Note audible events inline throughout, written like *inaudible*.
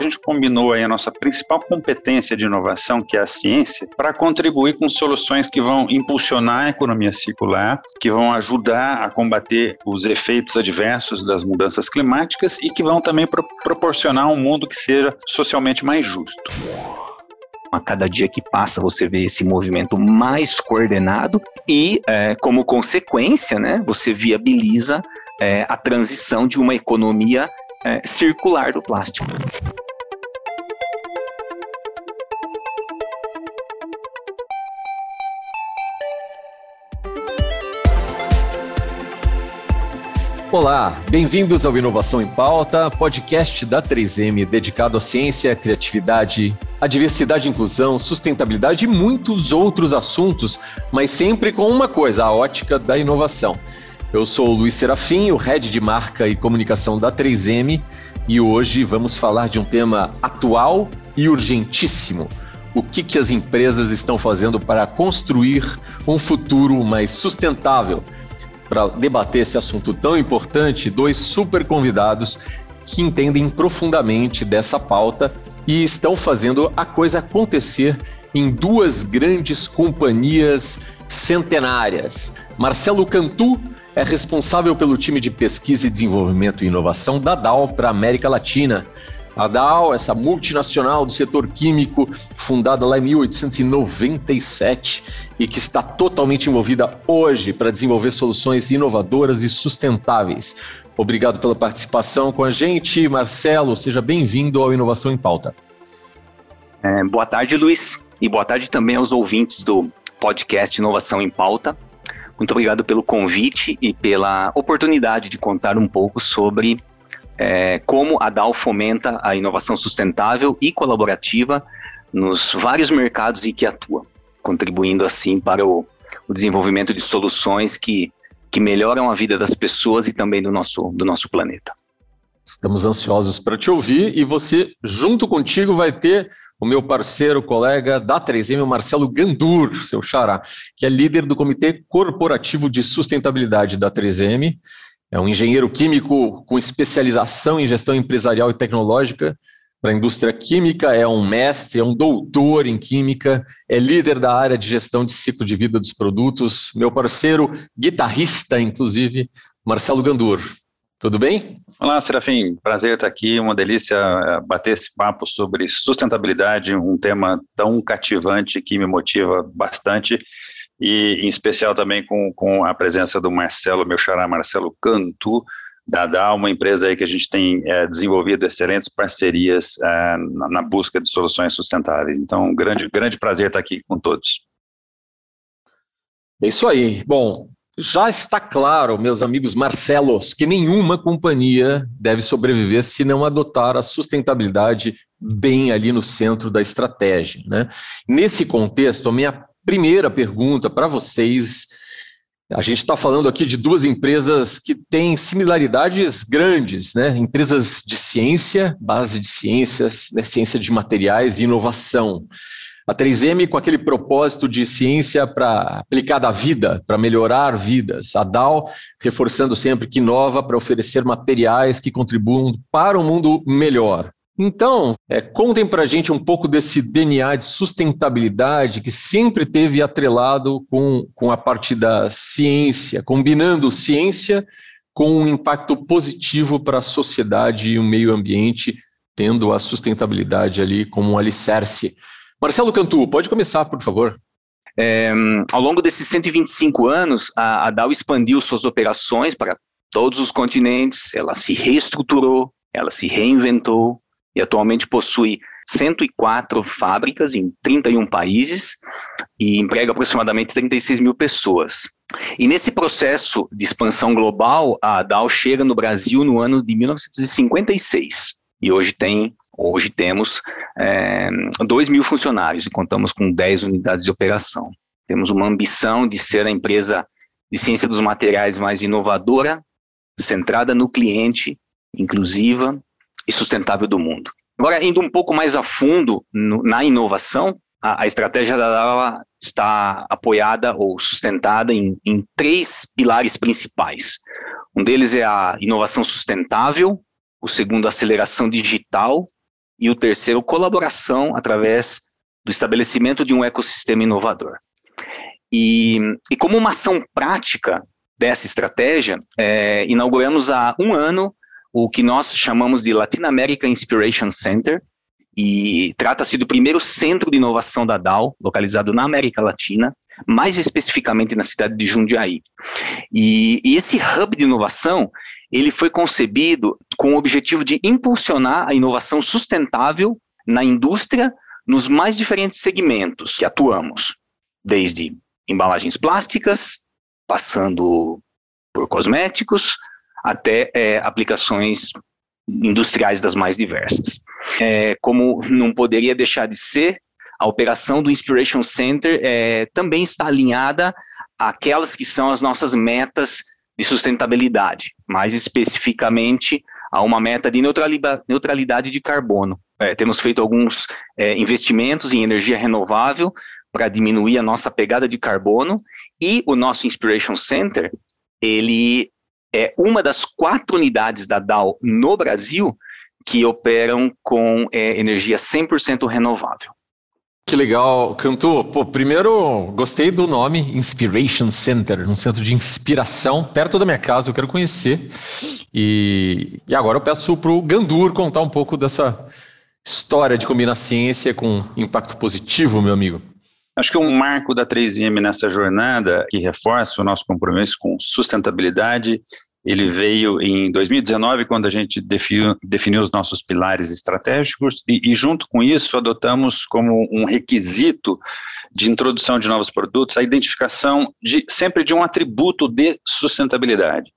A gente combinou aí a nossa principal competência de inovação, que é a ciência, para contribuir com soluções que vão impulsionar a economia circular, que vão ajudar a combater os efeitos adversos das mudanças climáticas e que vão também pro proporcionar um mundo que seja socialmente mais justo. A cada dia que passa, você vê esse movimento mais coordenado e, é, como consequência, né, você viabiliza é, a transição de uma economia é, circular do plástico. Olá, bem-vindos ao Inovação em Pauta, podcast da 3M dedicado à ciência, criatividade, à diversidade inclusão, sustentabilidade e muitos outros assuntos, mas sempre com uma coisa, a ótica da inovação. Eu sou o Luiz Serafim, o head de marca e comunicação da 3M, e hoje vamos falar de um tema atual e urgentíssimo. O que, que as empresas estão fazendo para construir um futuro mais sustentável? Para debater esse assunto tão importante, dois super convidados que entendem profundamente dessa pauta e estão fazendo a coisa acontecer em duas grandes companhias centenárias. Marcelo Cantu, é responsável pelo time de pesquisa e desenvolvimento e inovação da Dow para a América Latina. A Dow, essa multinacional do setor químico, fundada lá em 1897 e que está totalmente envolvida hoje para desenvolver soluções inovadoras e sustentáveis. Obrigado pela participação com a gente, Marcelo. Seja bem-vindo ao Inovação em Pauta. É, boa tarde, Luiz, e boa tarde também aos ouvintes do podcast Inovação em Pauta. Muito obrigado pelo convite e pela oportunidade de contar um pouco sobre é, como a DAO fomenta a inovação sustentável e colaborativa nos vários mercados em que atua, contribuindo assim para o, o desenvolvimento de soluções que, que melhoram a vida das pessoas e também do nosso, do nosso planeta. Estamos ansiosos para te ouvir e você, junto contigo, vai ter o meu parceiro, colega da 3M, o Marcelo Gandur, seu xará, que é líder do Comitê Corporativo de Sustentabilidade da 3M. É um engenheiro químico com especialização em gestão empresarial e tecnológica para a indústria química, é um mestre, é um doutor em química, é líder da área de gestão de ciclo de vida dos produtos. Meu parceiro, guitarrista, inclusive, Marcelo Gandur. Tudo bem? Olá, Serafim. Prazer estar aqui. Uma delícia eh, bater esse papo sobre sustentabilidade, um tema tão cativante que me motiva bastante. E em especial também com, com a presença do Marcelo, meu xará Marcelo Cantu, da DA, uma empresa aí que a gente tem é, desenvolvido excelentes parcerias é, na, na, busca de soluções sustentáveis. Então, grande, grande prazer estar aqui com todos. É isso aí. Bom, já está claro, meus amigos Marcelos, que nenhuma companhia deve sobreviver se não adotar a sustentabilidade bem ali no centro da estratégia. Né? Nesse contexto, a minha primeira pergunta para vocês. A gente está falando aqui de duas empresas que têm similaridades grandes, né? Empresas de ciência, base de ciências, né? ciência de materiais e inovação. A 3M com aquele propósito de ciência para aplicada à vida, para melhorar vidas. A DAO reforçando sempre que inova para oferecer materiais que contribuam para um mundo melhor. Então, é, contem para a gente um pouco desse DNA de sustentabilidade que sempre teve atrelado com, com a parte da ciência, combinando ciência com um impacto positivo para a sociedade e o meio ambiente, tendo a sustentabilidade ali como um alicerce. Marcelo Cantu, pode começar, por favor. É, ao longo desses 125 anos, a, a Dow expandiu suas operações para todos os continentes, ela se reestruturou, ela se reinventou e atualmente possui 104 fábricas em 31 países e emprega aproximadamente 36 mil pessoas. E nesse processo de expansão global, a Dow chega no Brasil no ano de 1956 e hoje tem Hoje temos é, 2 mil funcionários e contamos com 10 unidades de operação. Temos uma ambição de ser a empresa de ciência dos materiais mais inovadora, centrada no cliente, inclusiva e sustentável do mundo. Agora, indo um pouco mais a fundo no, na inovação, a, a, estratégia da DAWA está apoiada ou sustentada em, em três pilares principais. Um deles é a inovação sustentável, o segundo, aceleração digital E o terceiro, colaboração através do estabelecimento de um ecossistema inovador. E, e como uma ação prática dessa estratégia, é, inauguramos há um ano o que nós chamamos de Latin America Inspiration Center, e trata-se do primeiro centro de inovação da DAO, localizado na América Latina, mais especificamente na cidade de Jundiaí. E, e, esse hub de inovação, ele foi concebido com o objetivo de impulsionar a inovação sustentável na indústria nos mais diferentes segmentos que atuamos, desde embalagens plásticas, passando por cosméticos, até é, aplicações industriais das mais diversas. É, como não poderia deixar de ser, a operação do Inspiration Center é, também está alinhada àquelas que são as nossas metas de sustentabilidade, mais especificamente a uma meta de neutralidade de carbono. É, temos feito alguns é, investimentos em energia renovável para diminuir a nossa pegada de carbono e o nosso Inspiration Center ele é uma das quatro unidades da Dow no Brasil que operam com é, energia 100% renovável. Que legal, Cantu. Pô, primeiro, gostei do nome Inspiration Center, um centro de inspiração perto da minha casa, eu quero conhecer. E, e agora eu peço para o Gandur contar um pouco dessa história de combinar ciência com impacto positivo, meu amigo. Acho que um marco da 3M nessa jornada, que reforça o nosso compromisso com sustentabilidade, ele veio em 2019, quando a gente definiu, definiu os nossos pilares estratégicos, e, e, junto com isso adotamos como um requisito de introdução de novos produtos a identificação de, sempre de um atributo de sustentabilidade.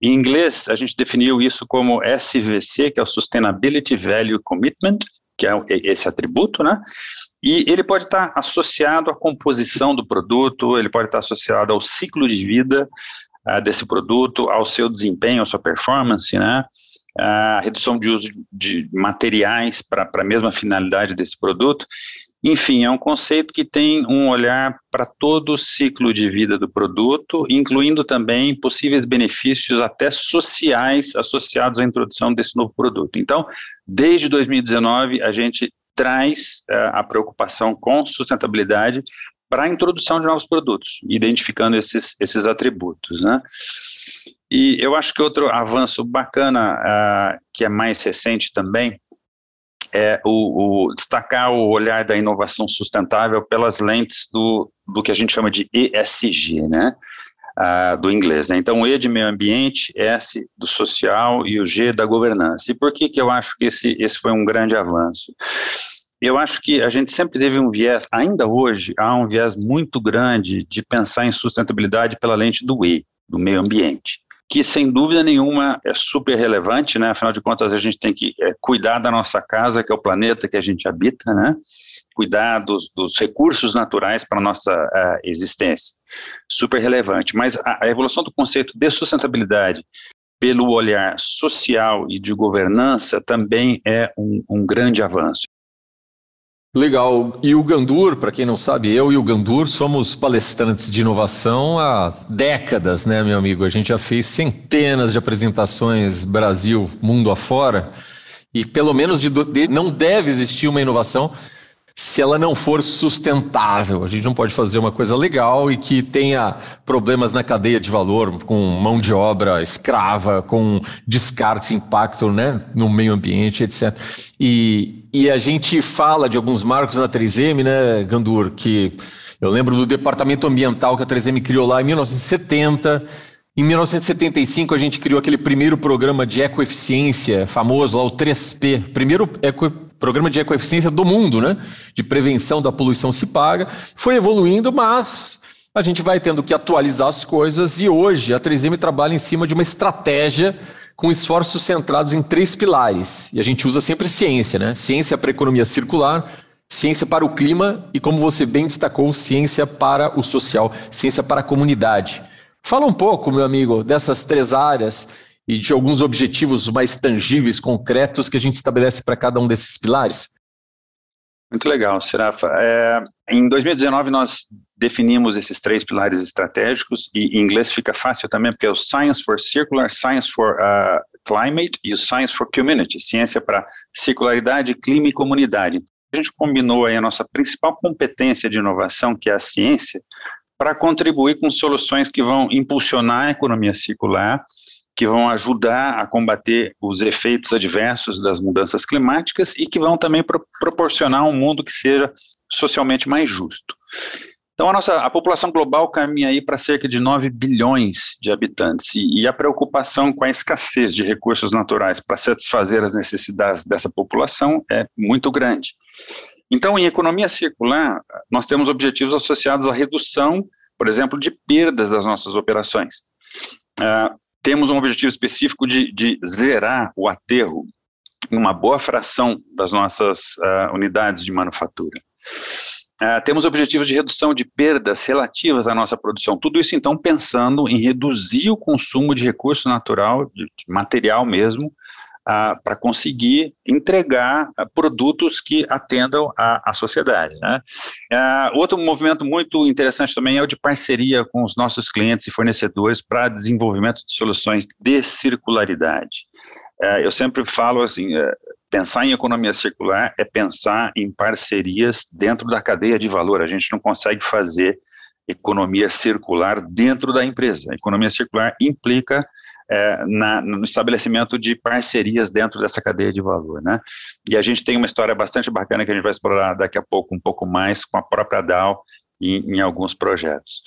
Em inglês, a gente definiu isso como SVC, que é o Sustainability Value Commitment, que é esse atributo, né? E ele pode estar associado à composição do produto, ele pode estar associado ao ciclo de vida uh, desse produto, ao seu desempenho, à sua performance, né? A redução de uso de materiais para a mesma finalidade desse produto. Enfim, é um conceito que tem um olhar para todo o ciclo de vida do produto, incluindo também possíveis benefícios até sociais associados à introdução desse novo produto. Então, desde 2019, a gente traz uh, a preocupação com sustentabilidade para a introdução de novos produtos, identificando esses, esses atributos, né? E eu acho que outro avanço bacana, uh, que é mais recente também, é o, o, destacar o olhar da inovação sustentável pelas lentes do, do que a gente chama de ESG, né? Uh, do inglês. Né? Então, E de meio ambiente, S do social e o G da governança. E por que, que eu acho que esse, esse foi um grande avanço? Eu acho que a gente sempre teve um viés, ainda hoje, há um viés muito grande de pensar em sustentabilidade pela lente do E, do meio ambiente que sem dúvida nenhuma é super relevante, né? Afinal de contas, a gente tem que é, cuidar da nossa casa, que é o planeta que a gente habita, né? Cuidar dos, dos recursos naturais para a nossa uh, existência. Super relevante. Mas a, a evolução do conceito de sustentabilidade pelo olhar social e de governança também é um, um grande avanço. Legal. E o Gandur, para quem não sabe, eu e o Gandur somos palestrantes de inovação há décadas, né, meu amigo? A gente já fez centenas de apresentações Brasil, mundo afora, e pelo menos de, de, não deve existir uma inovação se ela não for sustentável. A gente não pode fazer uma coisa legal e que tenha problemas na cadeia de valor, com mão de obra escrava, com descartes, impacto né, no meio ambiente, etc. E, e a gente fala de alguns marcos na 3M, né, Gandur, que eu lembro do departamento ambiental que a 3M criou lá em 1970. Em 1975, a gente criou aquele primeiro programa de ecoeficiência famoso, lá o 3P, primeiro eco programa de ecoeficiência do mundo, né? De prevenção da poluição se paga. Foi evoluindo, mas a gente vai tendo que atualizar as coisas e hoje a 3M trabalha em cima de uma estratégia com esforços centrados em três pilares. E a gente usa sempre ciência, né? Ciência para a economia circular, ciência para o clima e, como você bem destacou, ciência para o social, ciência para a comunidade. Fala um pouco, meu amigo, dessas três áreas e de alguns objetivos mais tangíveis, concretos que a gente estabelece para cada um desses pilares? Muito legal, Serafa. É, em 2019, nós definimos esses três pilares estratégicos, e em inglês fica fácil também, porque é o Science for Circular, Science for uh, Climate e o Science for Community, ciência para circularidade, clima e comunidade. A gente combinou aí a nossa principal competência de inovação, que é a ciência, para contribuir com soluções que vão impulsionar a economia circular, que vão ajudar a combater os efeitos adversos das mudanças climáticas e que vão também pro proporcionar um mundo que seja socialmente mais justo. Então, a nossa a população global caminha aí para cerca de 9 bilhões de habitantes, e, e a preocupação com a escassez de recursos naturais para satisfazer as necessidades dessa população é muito grande. Então, em economia circular, nós temos objetivos associados à redução, por exemplo, de perdas das nossas operações. Uh, temos um objetivo específico de, de zerar o aterro em uma boa fração das nossas uh, unidades de manufatura. Uh, temos objetivos de redução de perdas relativas à nossa produção. Tudo isso, então, pensando em reduzir o consumo de recurso natural, de, de material mesmo, para conseguir entregar produtos que atendam à, sociedade. Né? outro movimento muito interessante também é o de parceria com os nossos clientes e fornecedores para desenvolvimento de soluções de circularidade. eu sempre falo assim, Pensar em economia circular é pensar em parcerias dentro da cadeia de valor. A gente não consegue fazer economia circular dentro da empresa. A economia circular implica é, na, no estabelecimento de parcerias dentro dessa cadeia de valor, né? E a gente tem uma história bastante bacana que a gente vai explorar daqui a pouco um pouco mais com a própria DAO em, em alguns projetos.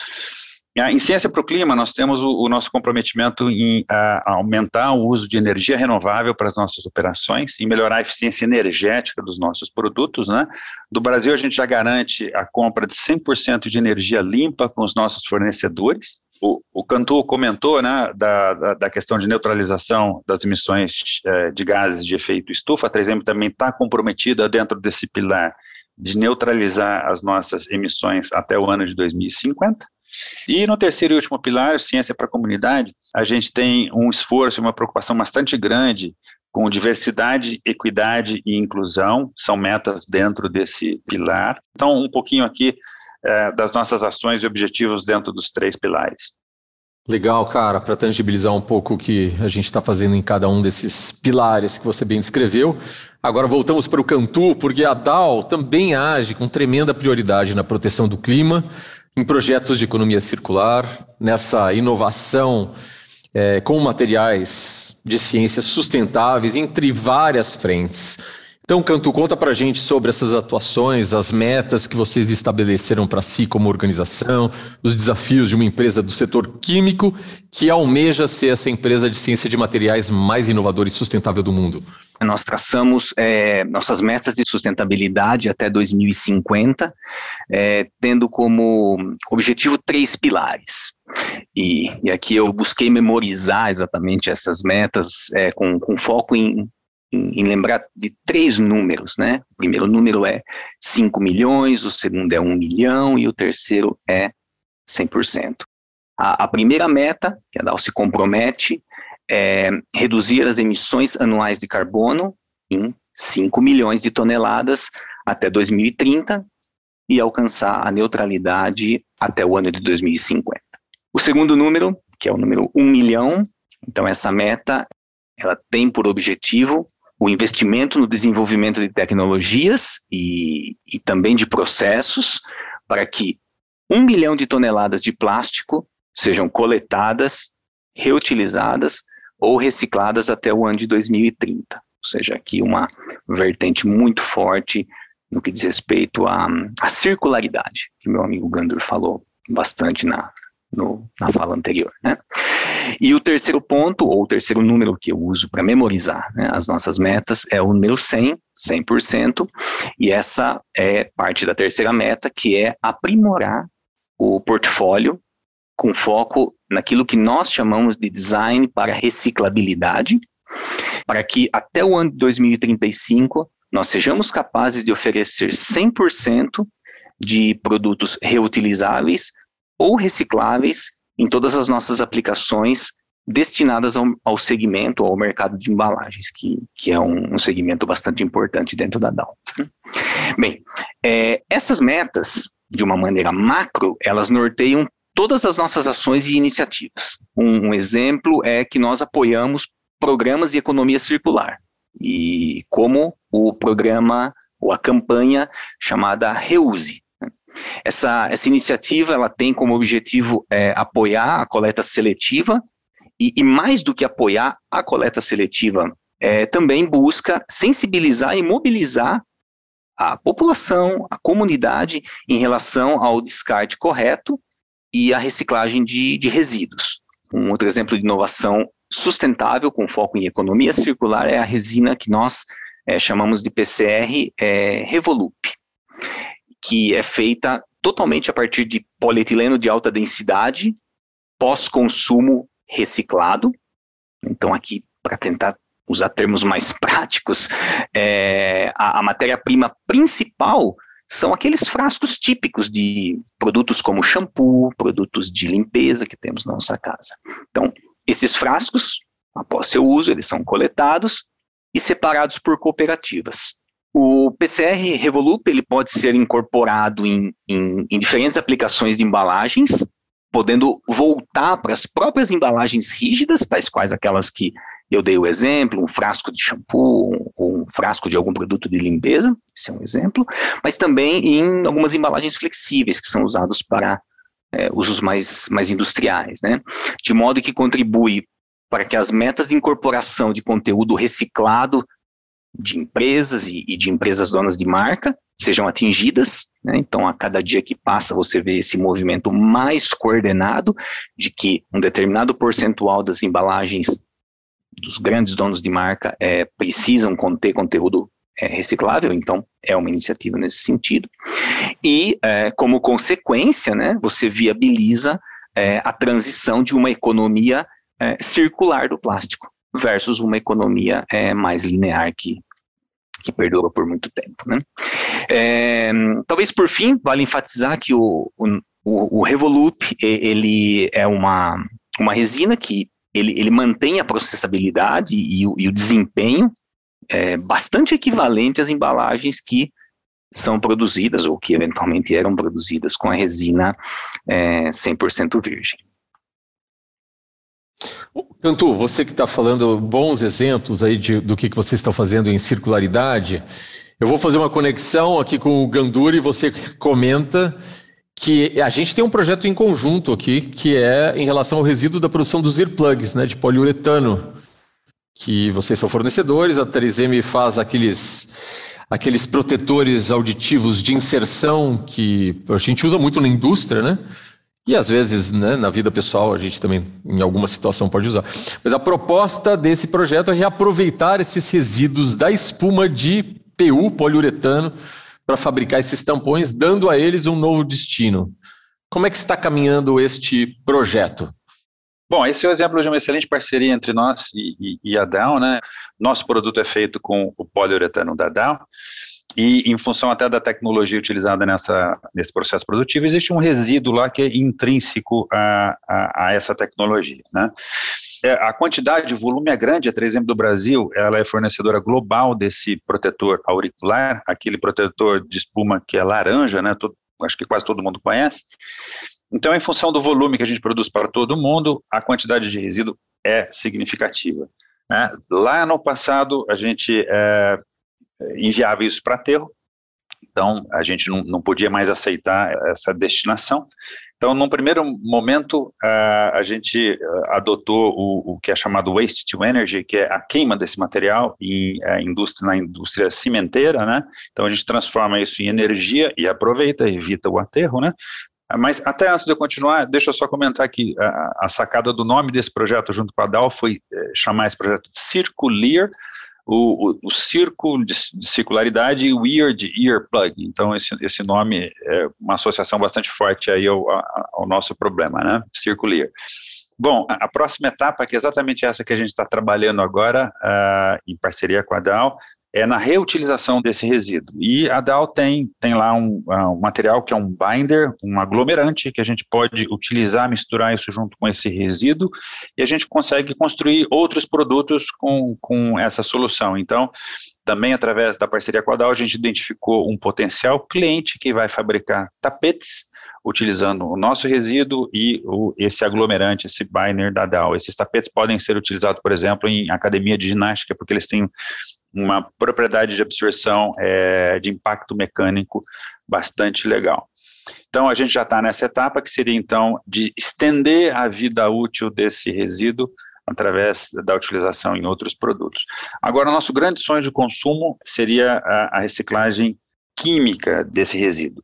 Em ciência para o clima, nós temos o, o nosso comprometimento em a, aumentar o uso de energia renovável para as nossas operações e melhorar a eficiência energética dos nossos produtos. Né? Do Brasil, a gente já garante a compra de 100% de energia limpa com os nossos fornecedores. O, o Cantu comentou né, da, da, da, questão de neutralização das emissões eh, de gases de efeito estufa. A 3M também está comprometida dentro desse pilar de neutralizar as nossas emissões até o ano de 2050. E no terceiro e último pilar, ciência para a comunidade, a gente tem um esforço, uma preocupação bastante grande com diversidade, equidade e inclusão, são metas dentro desse pilar. Então, um pouquinho aqui é, das nossas ações e objetivos dentro dos três pilares. Legal, cara, para tangibilizar um pouco o que a gente está fazendo em cada um desses pilares que você bem descreveu. Agora voltamos para o Cantu, porque a DAO também age com tremenda prioridade na proteção do clima, em projetos de economia circular, nessa inovação é, com materiais de ciências sustentáveis entre várias frentes. Então, Cantu, conta para a gente sobre essas atuações, as metas que vocês estabeleceram para si como organização, os desafios de uma empresa do setor químico que almeja ser essa empresa de ciência de materiais mais inovadora e sustentável do mundo. Nós traçamos é, nossas metas de sustentabilidade até 2050, é, tendo como objetivo três pilares. E, e, aqui eu busquei memorizar exatamente essas metas é, com, com foco em em, em, lembrar de três números, né? O primeiro número é 5 milhões, o segundo é 1 milhão e o terceiro é 100%. A, a primeira meta, que a DAO se compromete, é reduzir as emissões anuais de carbono em 5 milhões de toneladas até 2030 e alcançar a neutralidade até o ano de 2050. O segundo número, que é o número 1 milhão, então essa meta, ela tem por objetivo o investimento no desenvolvimento de tecnologias e, e também de processos para que um milhão de toneladas de plástico sejam coletadas, reutilizadas ou recicladas até o ano de 2030. Ou seja, aqui uma vertente muito forte no que diz respeito à, à circularidade, que meu amigo Gandur falou bastante na, no, na fala anterior. Né? E o terceiro ponto, ou o terceiro número que eu uso para memorizar né, as nossas metas, é o número 100, 100%, e essa é parte da terceira meta, que é aprimorar o portfólio com foco naquilo que nós chamamos de design para reciclabilidade, para que até o ano de 2035 nós sejamos capazes de oferecer 100% de produtos reutilizáveis ou recicláveis em todas as nossas aplicações destinadas ao, ao segmento, ao mercado de embalagens, que, que é um, um segmento bastante importante dentro da DAO. Bem, é, essas metas, de uma maneira macro, elas norteiam todas as nossas ações e iniciativas. Um, um exemplo é que nós apoiamos programas de economia circular, e como o programa ou a campanha chamada Reuse. Essa, essa iniciativa ela tem como objetivo é, apoiar a coleta seletiva e, e, mais do que apoiar a coleta seletiva, é, também busca sensibilizar e mobilizar a população, a comunidade em relação ao descarte correto e a reciclagem de, de resíduos. Um outro exemplo de inovação sustentável com foco em economia circular é a resina que nós é, chamamos de PCR é, Revolup, que é feita totalmente a partir de polietileno de alta densidade, pós-consumo reciclado. Então, aqui, para tentar usar termos mais *laughs* práticos, é, a, a matéria-prima principal são aqueles frascos típicos de produtos como shampoo, produtos de limpeza que temos na nossa casa. Então, esses frascos, após seu uso, eles são coletados e separados por cooperativas. O PCR Revolup ele pode ser incorporado em, em, em diferentes aplicações de embalagens, podendo voltar para as próprias embalagens rígidas, tais quais aquelas que eu dei o exemplo, um frasco de shampoo ou um frasco de algum produto de limpeza, esse é um exemplo, mas também em algumas embalagens flexíveis que são usados para é, usos mais, mais industriais, né? De modo que contribui para que as metas de incorporação de conteúdo reciclado de empresas e, e de empresas donas de marca sejam atingidas. Né? Então, a cada dia que passa, você vê esse movimento mais coordenado de que um determinado percentual das embalagens dos grandes donos de marca é, precisam conter conteúdo é, reciclável, então é uma iniciativa nesse sentido. E, é, como consequência, né, você viabiliza a transição de uma economia circular do plástico versus uma economia mais linear que, que perdura por muito tempo. Né? É, talvez por fim, vale enfatizar que o, o, o Revolup ele é uma, uma resina que ele, ele mantém a processabilidade e, o, e o desempenho é, bastante equivalente às embalagens que são produzidas ou que eventualmente eram produzidas com a resina é, 100% virgem. Cantu, você que está falando bons exemplos aí de, do que, que vocês estão fazendo em circularidade, eu vou fazer uma conexão aqui com o Ganduri você comenta que a gente tem um projeto em conjunto aqui, que é em relação ao resíduo da produção dos earplugs, né, de poliuretano, que vocês são fornecedores, a 3M faz aqueles aqueles protetores auditivos de inserção que a gente usa muito na indústria, né? E às vezes, né, na vida pessoal, a gente também, em alguma situação, pode usar. Mas a proposta desse projeto é reaproveitar esses resíduos da espuma de PU, poliuretano, para fabricar esses tampões, dando a eles um novo destino. Como é que está caminhando este projeto? Bom, esse é o exemplo de uma excelente parceria entre nós e, e, e a Dow, né? Nosso produto é feito com o poliuretano da Dow, e em função até da tecnologia utilizada nessa, nesse processo produtivo, existe um resíduo lá que é intrínseco a, a, a essa tecnologia, né? É, a quantidade de volume é grande, a 3M do Brasil, ela é fornecedora global desse protetor auricular, aquele protetor de espuma que é laranja, né, todo, acho que quase todo mundo conhece. Então, em função do volume que a gente produz para todo mundo, a quantidade de resíduo é significativa. Né? Lá no passado, a gente é, enviava isso para aterro, então a gente não, não podia mais aceitar essa destinação. Então, num primeiro momento, a, gente adotou o, que é chamado waste to energy, que é a queima desse material em indústria, na indústria cimenteira, né? Então, a gente transforma isso em energia e aproveita, evita o aterro, né? Mas até antes de eu continuar, deixa eu só comentar que a, a sacada do nome desse projeto junto com a DAO foi é, chamar esse projeto de Circular, o, o, o círculo de, de, circularidade e de earplug. Então, esse, esse nome é uma associação bastante forte aí ao, ao nosso problema, né? Circular. Bom, a, a, próxima etapa, que é exatamente essa que a gente está trabalhando agora, uh, em parceria com a DAO, é na reutilização desse resíduo. E a DAO tem, tem lá um, uh, um, material que é um binder, um aglomerante, que a gente pode utilizar, misturar isso junto com esse resíduo, e a gente consegue construir outros produtos com, com essa solução. Então, também através da parceria com a DAO, a gente identificou um potencial cliente que vai fabricar tapetes utilizando o nosso resíduo e o, esse aglomerante, esse binder da Dow. Esses tapetes podem ser utilizados, por exemplo, em academia de ginástica, porque eles têm uma propriedade de absorção é, de impacto mecânico bastante legal. Então, a gente já está nessa etapa que seria, então, de estender a vida útil desse resíduo através da utilização em outros produtos. Agora, nosso grande sonho de consumo seria a, a reciclagem química desse resíduo.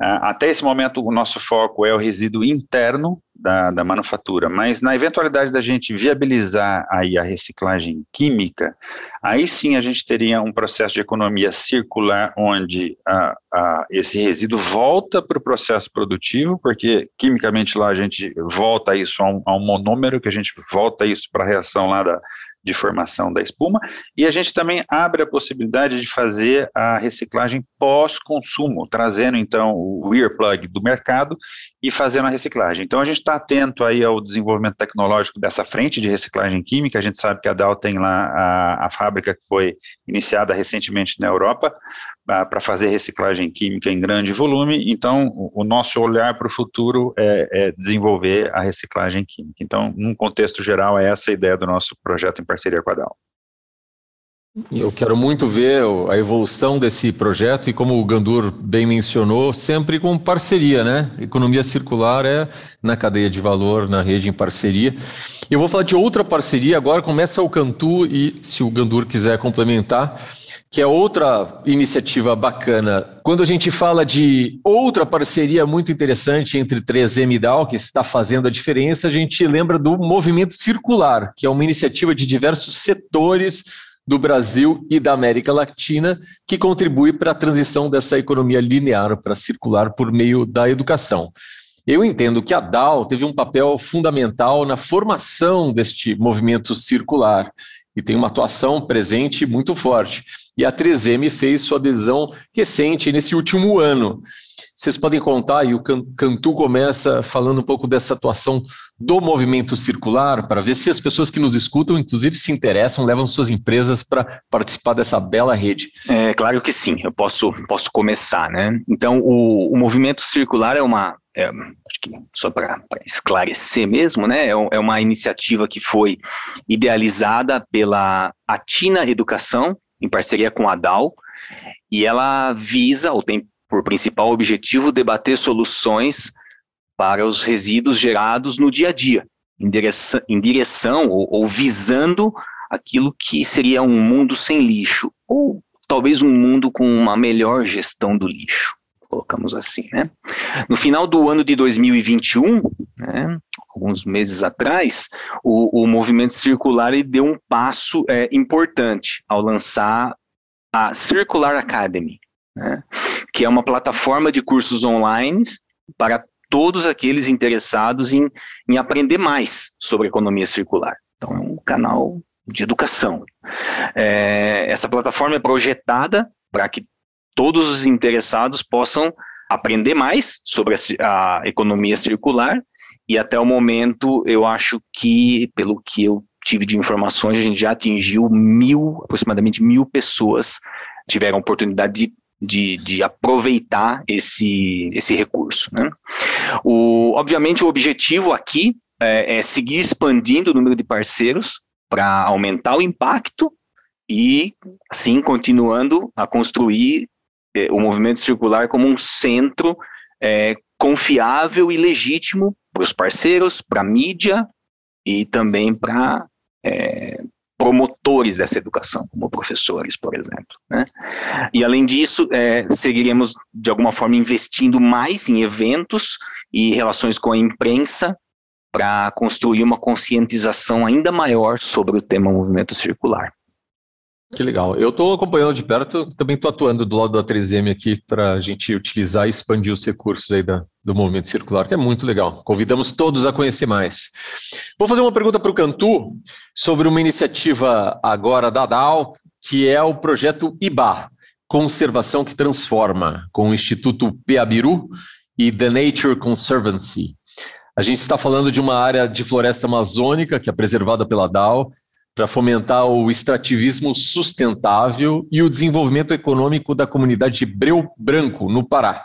Ah, até esse momento, o nosso foco é o resíduo interno da, da manufatura, mas na eventualidade da gente viabilizar aí a reciclagem química, aí sim a gente teria um processo de economia circular onde a, a, esse resíduo volta para o processo produtivo, porque quimicamente lá a gente volta isso a um, a um monômero, que a gente volta isso para a reação lá da, de formação da espuma, e a gente também abre a possibilidade de fazer a reciclagem pós-consumo, trazendo então o earplug do mercado e fazendo a reciclagem. Então a gente está atento aí ao desenvolvimento tecnológico dessa frente de reciclagem química, a gente sabe que a Dow tem lá a, a fábrica que foi iniciada recentemente na Europa, para fazer reciclagem química em grande volume, então o, o nosso olhar para o futuro é, é, desenvolver a reciclagem química. Então, num contexto geral, é essa a ideia do nosso projeto em parceria com a Dow. Eu quero muito ver a evolução desse projeto e, como o Gandur bem mencionou, sempre com parceria, né? Economia circular é na cadeia de valor, na rede em parceria. Eu vou falar de outra parceria agora, começa o Cantu e, se o Gandur quiser complementar, que é outra iniciativa bacana. Quando a gente fala de outra parceria muito interessante entre 3M e Dow, que está fazendo a diferença, a gente lembra do Movimento Circular, que é uma iniciativa de diversos setores do Brasil e da América Latina, que contribui para a transição dessa economia linear para circular por meio da educação. Eu entendo que a Dow teve um papel fundamental na formação deste movimento circular e tem uma atuação presente muito forte. E a 3M fez sua adesão recente, nesse último ano. Vocês podem contar, e o Cantu começa falando um pouco dessa atuação do movimento circular, para ver se as pessoas que nos escutam, inclusive, se interessam, levam suas empresas para participar dessa bela rede. É claro que sim, eu posso, posso começar, né? Então, o, o movimento circular é uma, é, acho que só para esclarecer mesmo, né, é, é, uma iniciativa que foi idealizada pela Atina Educação, em parceria com a DAO, e ela visa, ou tem por principal objetivo, debater soluções para os resíduos gerados no dia a dia, em direção, em direção ou, ou visando aquilo que seria um mundo sem lixo, ou talvez um mundo com uma melhor gestão do lixo colocamos assim, né? No final do ano de 2021, né, alguns meses atrás, o, o movimento circular deu um passo é, importante ao lançar a Circular Academy, né, que é uma plataforma de cursos online para todos aqueles interessados em, em aprender mais sobre economia circular. Então, é um canal de educação. É, essa plataforma é projetada para que todos os interessados possam aprender mais sobre a, a economia circular e até o momento eu acho que, pelo que eu tive de informações, a gente já atingiu mil, aproximadamente mil pessoas tiveram oportunidade de, de, de aproveitar esse, esse recurso. Né? O, obviamente, o objetivo aqui é, é seguir expandindo o número de parceiros para aumentar o impacto e, assim, continuando a construir é, o movimento circular como um centro é, confiável e legítimo para os parceiros, para a mídia e também para é, promotores dessa educação, como professores, por exemplo. Né? E, além disso, é, seguiremos, de alguma forma, investindo mais em eventos e relações com a imprensa para construir uma conscientização ainda maior sobre o tema movimento circular. Que legal. Eu estou acompanhando de perto, também estou atuando do lado da 3M aqui para a gente utilizar e expandir os recursos aí da, do movimento circular, que é muito legal. Convidamos todos a conhecer mais. Vou fazer uma pergunta para o Cantu sobre uma iniciativa agora da DAO, que é o projeto IBA, Conservação que Transforma, com o Instituto Peabiru e The Nature Conservancy. A gente está falando de uma área de floresta amazônica que é preservada pela DAO, para fomentar o extrativismo sustentável e o desenvolvimento econômico da comunidade Breu Branco, no Pará.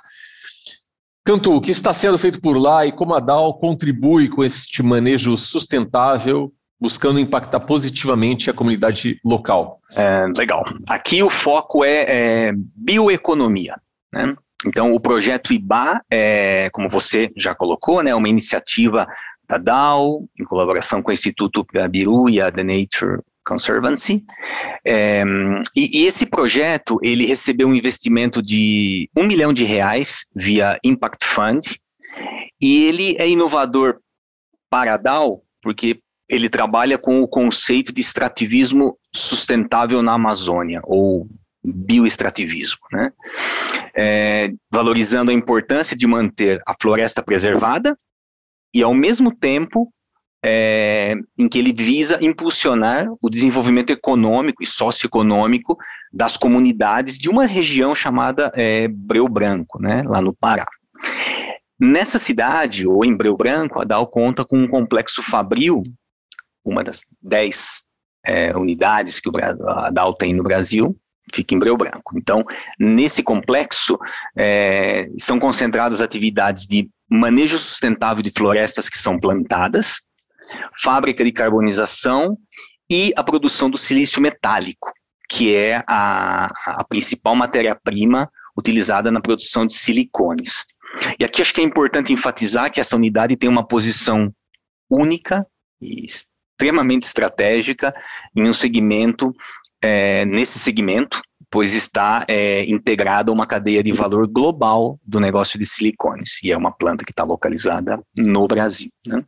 Cantu, o que está sendo feito por lá e como a DAO contribui com este manejo sustentável, buscando impactar positivamente a comunidade local? É, legal. Aqui o foco é, é bioeconomia. Né? Então, o projeto IBA, é, como você já colocou, né, uma iniciativa da DAO, em colaboração com o Instituto Piabiru e a The Nature Conservancy. É, e, e, esse projeto, ele recebeu um investimento de um milhão de reais via Impact Fund, e ele é inovador para a DAO, porque ele trabalha com o conceito de extrativismo sustentável na Amazônia, ou bioextrativismo, né? É, valorizando a importância de manter a floresta preservada e, ao mesmo tempo, é, em que ele visa impulsionar o desenvolvimento econômico e socioeconômico das comunidades de uma região chamada é, Breu Branco, né, lá no Pará. Nessa cidade, ou em Breu Branco, a DAO conta com um complexo fabril, uma das dez é, unidades que a DAO tem no Brasil, fica em Breu Branco. Então, nesse complexo, é, estão concentradas atividades de manejo sustentável de florestas que são plantadas, fábrica de carbonização e a produção do silício metálico, que é a, a principal matéria-prima utilizada na produção de silicones. E aqui acho que é importante enfatizar que essa unidade tem uma posição única e extremamente estratégica em um segmento, é, nesse segmento, pois está é, integrada a uma cadeia de valor global do negócio de silicones, e é uma planta que está localizada no Brasil. Né?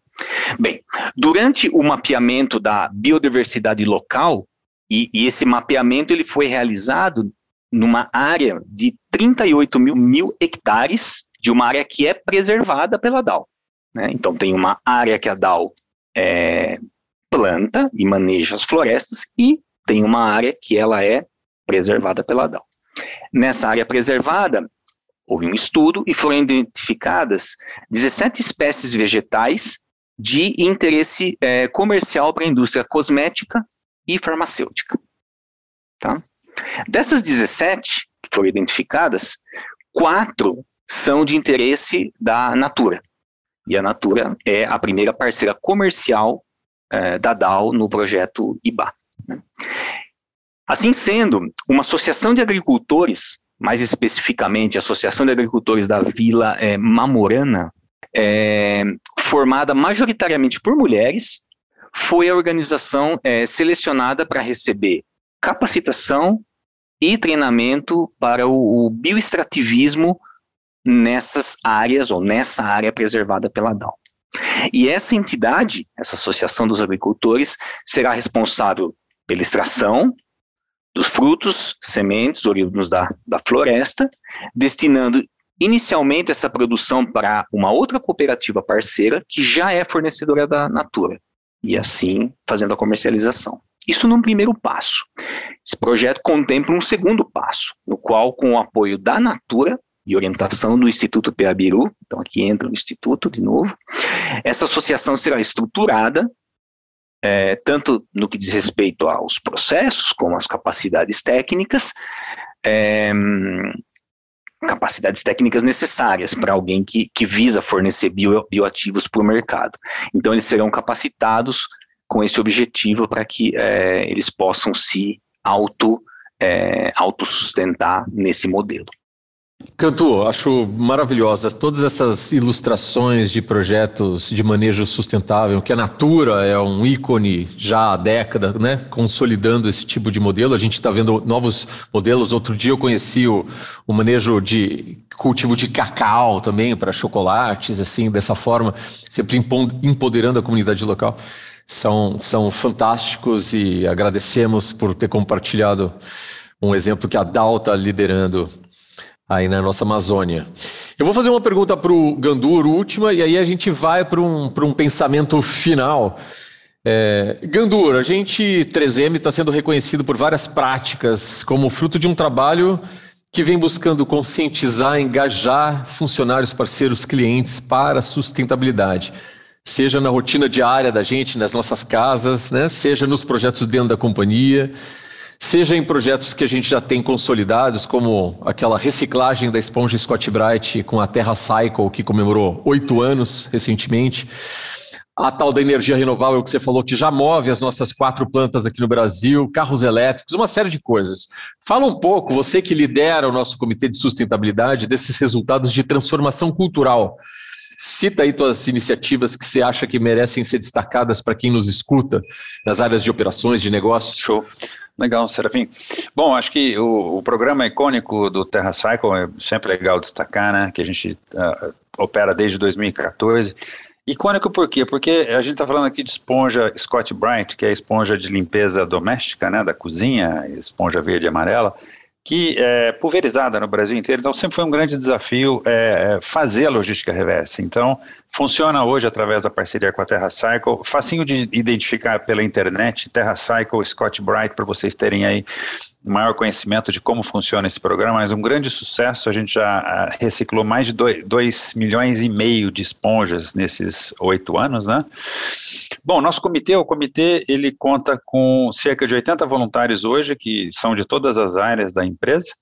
Bem, durante o mapeamento da biodiversidade local, e, e, esse mapeamento ele foi realizado numa área de 38 mil, mil hectares, de uma área que é preservada pela DAO. Né? Então, tem uma área que a DAO é, planta e maneja as florestas, e tem uma área que ela é preservada pela DAO. Nessa área preservada, houve um estudo e foram identificadas 17 espécies vegetais de interesse é, comercial para a indústria cosmética e farmacêutica. Tá? Dessas 17 que foram identificadas, quatro são de interesse da Natura. E a Natura é a primeira parceira comercial é, da DAO no projeto IBA. Assim sendo, uma associação de agricultores, mais especificamente a Associação de Agricultores da Vila é, Mamorana, é, formada majoritariamente por mulheres, foi a organização é, selecionada para receber capacitação e treinamento para o, o bioextrativismo nessas áreas ou nessa área preservada pela DAO. E essa entidade, essa Associação dos Agricultores, será responsável pela extração, dos frutos, sementes oriundos da, da floresta, destinando inicialmente essa produção para uma outra cooperativa parceira que já é fornecedora da Natura, e assim fazendo a comercialização. Isso num primeiro passo. Esse projeto contempla um segundo passo, no qual, com o apoio da Natura e orientação do Instituto Peabiru, então aqui entra o Instituto de novo, essa associação será estruturada é, tanto no que diz respeito aos processos, como às capacidades técnicas, é, capacidades técnicas necessárias para alguém que, que visa fornecer bio, bioativos para o mercado. Então, eles serão capacitados com esse objetivo para que é, eles possam se auto, é, autossustentar nesse modelo. Cantu, acho maravilhosas todas essas ilustrações de projetos de manejo sustentável, que a Natura é um ícone já há década, né, consolidando esse tipo de modelo. A gente está vendo novos modelos. Outro dia eu conheci o, o manejo de cultivo de cacau também para chocolates, assim, dessa forma, sempre empoderando a comunidade local. São, são fantásticos e agradecemos por ter compartilhado um exemplo que a DAO está liderando aí na nossa Amazônia. Eu vou fazer uma pergunta para o Gandur, última, e aí a gente vai para um, um pensamento final. É, Gandur, a gente, 3M, está sendo reconhecido por várias práticas como fruto de um trabalho que vem buscando conscientizar, engajar funcionários, parceiros, clientes para a sustentabilidade. Seja na rotina diária da gente, nas nossas casas, né? seja nos projetos dentro da companhia, seja em projetos que a gente já tem consolidados, como aquela reciclagem da esponja Scott Bright com a Terra Cycle, que comemorou oito anos recentemente, a tal da energia renovável que você falou, que já move as nossas quatro plantas aqui no Brasil, carros elétricos, uma série de coisas. Fala um pouco, você que lidera o nosso Comitê de Sustentabilidade, desses resultados de transformação cultural. Cita aí tuas iniciativas que você acha que merecem ser destacadas para quem nos escuta nas áreas de operações, de negócios. Show. Legal, Serafim. Bom, acho que o, o programa icônico do Terra Cycle é sempre legal destacar, né? Que a gente uh, opera desde 2014. Icônico por quê? Porque a gente está falando aqui de esponja Scott Bright, que é a esponja de limpeza doméstica, né, da cozinha, esponja verde e amarela, que é pulverizada no Brasil inteiro, então sempre foi um grande desafio é, é, fazer a logística reversa. Então, funciona hoje através da parceria com a Terra Cycle, facinho de identificar pela internet, Terra Cycle, Scott Bright, para vocês terem aí maior conhecimento de como funciona esse programa, mas um grande sucesso, a gente já ah, reciclou mais de 2 milhões e meio de esponjas nesses oito anos, né? Bom, nosso comitê, o comitê, ele conta com cerca de 80 voluntários hoje, que são de todas as áreas da empresa,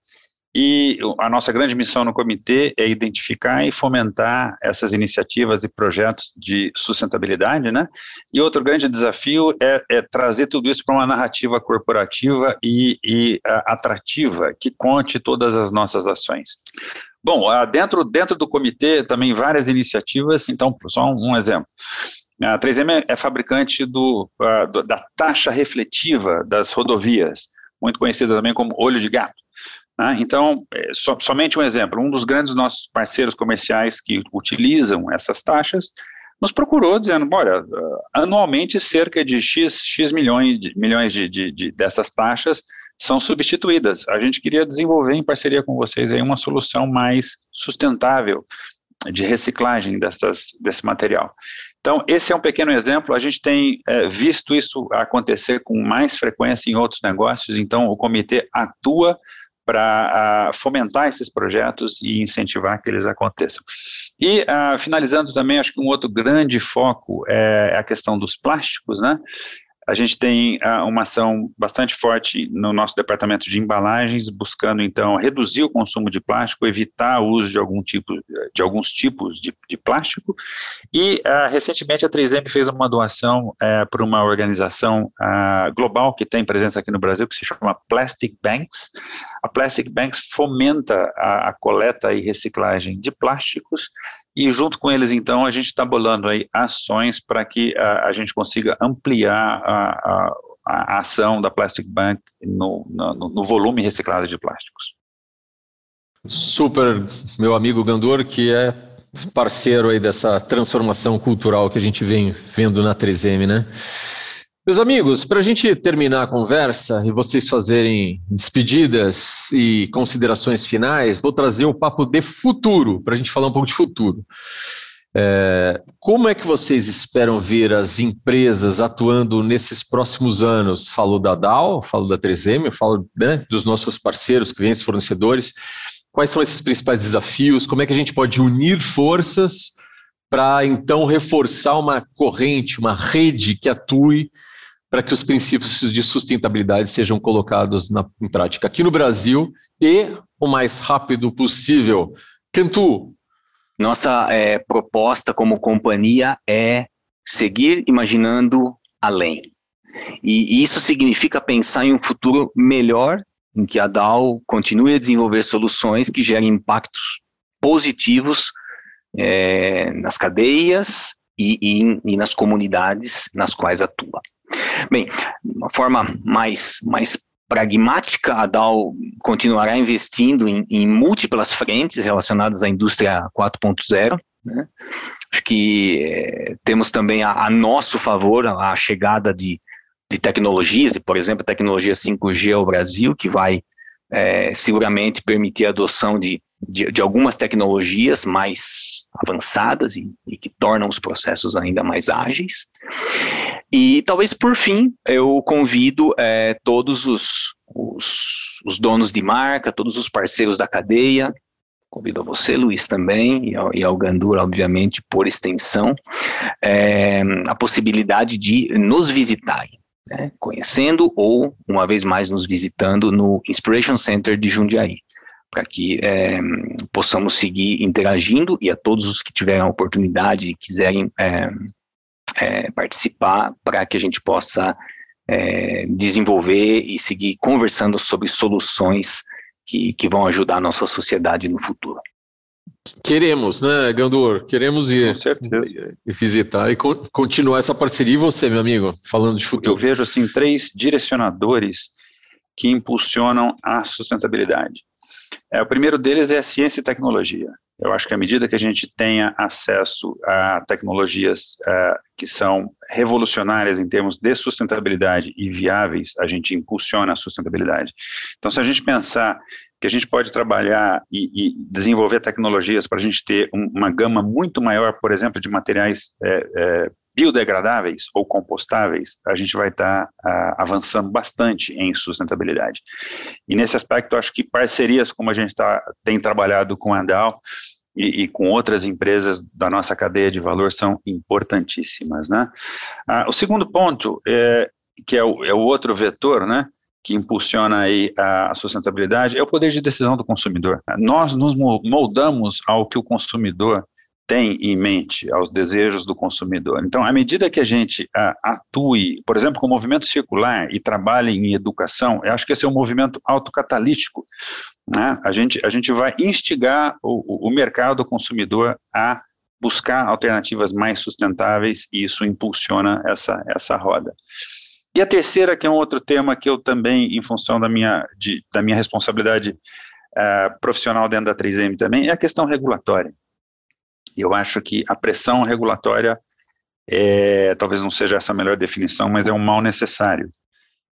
e a nossa grande missão no comitê é identificar e fomentar essas iniciativas e projetos de sustentabilidade, né? E outro grande desafio é, é trazer tudo isso para uma narrativa corporativa e, e atrativa, que conte todas as nossas ações. Bom, dentro, dentro do comitê também várias iniciativas, então, só um, exemplo. A 3M é fabricante do, do, da taxa refletiva das rodovias, muito conhecida também como olho de gato. Né? Então, é, so, somente um exemplo, um dos grandes nossos parceiros comerciais que utilizam essas taxas nos procurou dizendo, olha, anualmente cerca de X, X milhões, de, milhões de, de, de, dessas taxas são substituídas. A gente queria desenvolver em parceria com vocês aí uma solução mais sustentável de reciclagem dessas, desse material. Então, esse é um pequeno exemplo. A gente tem é, visto isso acontecer com mais frequência em outros negócios, então o comitê atua para fomentar esses projetos e incentivar que eles aconteçam. E, finalizando também, acho que um outro grande foco é a questão dos plásticos, né? A gente tem uh, uma ação bastante forte no nosso departamento de embalagens, buscando então reduzir o consumo de plástico, evitar o uso de algum tipo de alguns tipos de, de plástico. E uh, recentemente a 3M fez uma doação uh, para uma organização global que tem presença aqui no Brasil, que se chama Plastic Banks. A Plastic Banks fomenta a, a coleta e reciclagem de plásticos e junto com eles, então, a gente está bolando aí ações para que a, a, gente consiga ampliar a, a, a, ação da Plastic Bank no, no, no volume reciclado de plásticos. Super, meu amigo Gandor, que é parceiro aí dessa transformação cultural que a gente vem vendo na 3M, né? Meus amigos, para a gente terminar a conversa e vocês fazerem despedidas e considerações finais, vou trazer o papo de futuro, para a gente falar um pouco de futuro. É, como é que vocês esperam ver as empresas atuando nesses próximos anos? Falo da DAO, falo da 3M, falo né, dos nossos parceiros, clientes, fornecedores. Quais são esses principais desafios? Como é que a gente pode unir forças para então reforçar uma corrente, uma rede que atue para que os princípios de sustentabilidade sejam colocados na, em prática aqui no Brasil e o mais rápido possível. Cantu. Nossa é, proposta como companhia é seguir imaginando além. E isso significa pensar em um futuro melhor, em que a DAO continue a desenvolver soluções que gerem impactos positivos é, nas cadeias e, e, e nas comunidades nas quais atua. Bem, de uma forma mais, mais pragmática, a Dow continuará investindo em, em múltiplas frentes relacionadas à indústria 4.0. Né? Acho que é, temos também a, a, nosso favor a, chegada de, de tecnologias, por exemplo, a tecnologia 5G ao Brasil, que vai é, seguramente permitir a adoção de, de, de, algumas tecnologias mais avançadas e, e, que tornam os processos ainda mais ágeis. E talvez por fim eu convido é, todos os, os, os, donos de marca, todos os parceiros da cadeia, convido a você, Luiz, também, e ao, e ao Gandur, obviamente, por extensão, é, a possibilidade de nos visitarem. né, conhecendo ou, uma vez mais, nos visitando no Inspiration Center de Jundiaí, para que é, possamos seguir interagindo e a todos os que tiverem a oportunidade e quiserem é, é, participar, para que a gente possa é, desenvolver e seguir conversando sobre soluções que, que vão ajudar a nossa sociedade no futuro. Queremos, né, Gandor? Queremos ir Com certeza. e visitar e continuar essa parceria. E você, meu amigo, falando de futuro? Eu vejo assim três direcionadores que impulsionam a sustentabilidade. É, o primeiro deles é ciência e tecnologia. Eu acho que à medida que a gente tenha acesso a tecnologias uh, que são revolucionárias em termos de sustentabilidade e viáveis, a gente impulsiona a sustentabilidade. Então, se a gente pensar que a gente pode trabalhar e, e desenvolver tecnologias para a gente ter um, uma gama muito maior, por exemplo, de materiais é, é, biodegradáveis ou compostáveis, a gente vai estar tá, avançando bastante em sustentabilidade. E nesse aspecto, acho que parcerias como a gente tá, tem trabalhado com a Dow e, e, com outras empresas da nossa cadeia de valor são importantíssimas, né? Ah, o segundo ponto, é, que é o, é o outro vetor, né? que impulsiona aí a sustentabilidade é o poder de decisão do consumidor. Nós nos moldamos ao que o consumidor tem em mente aos desejos do consumidor. Então, à medida que a gente uh, atue, por exemplo, com o movimento circular e trabalhe em educação, eu acho que esse é um movimento autocatalítico. Né? A, gente, a gente vai instigar o, o mercado consumidor a buscar alternativas mais sustentáveis e isso impulsiona essa, essa roda. E a terceira, que é um outro tema que eu também, em função da minha, de, da minha responsabilidade uh, profissional dentro da 3M também, é a questão regulatória. Eu acho que a pressão regulatória é, talvez não seja essa a melhor definição, mas é um mal necessário.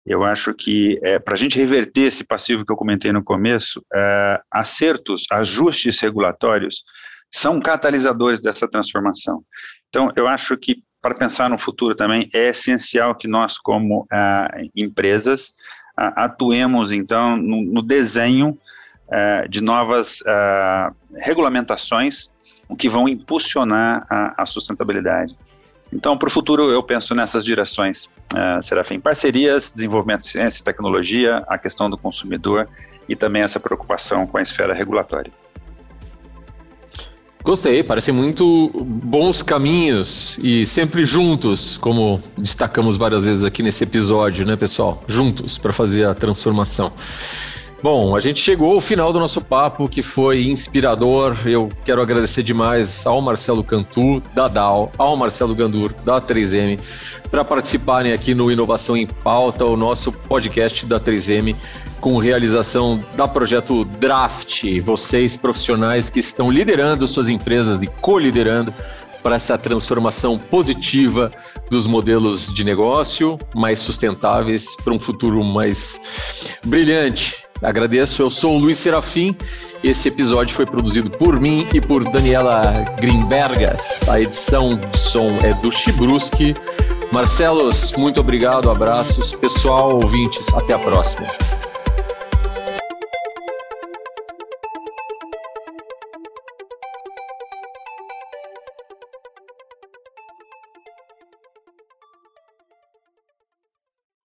Eu acho que é, para a gente reverter esse passivo que eu comentei no começo, é, acertos, ajustes regulatórios são catalisadores dessa transformação. Então, eu acho que para pensar no futuro também é essencial que nós, como é, empresas, atuemos então no, no desenho é, de novas é, regulamentações o que vão impulsionar a, a sustentabilidade. Então, para o futuro, eu penso nessas direções, uh, Serafim. Parcerias, desenvolvimento de ciência e tecnologia, a questão do consumidor e também essa preocupação com a esfera regulatória. Gostei, parecem muito bons caminhos e sempre juntos, como destacamos várias vezes aqui nesse episódio, né, pessoal? Juntos para fazer a transformação. Bom, a gente chegou ao final do nosso papo, que foi inspirador. Eu quero agradecer demais ao Marcelo Cantu, da DAO, ao Marcelo Gandur, da 3M, para participarem aqui no Inovação em Pauta, o nosso podcast da 3M, com realização da projeto Draft. Vocês, profissionais que estão liderando suas empresas e co-liderando para essa transformação positiva dos modelos de negócio mais sustentáveis para um futuro mais brilhante. Agradeço, eu sou o Luiz Serafim. Esse episódio foi produzido por mim e por Daniela Grimbergas. A edição de som é do Chibruski. Marcelos, muito obrigado, abraços. Pessoal, ouvintes, até a próxima.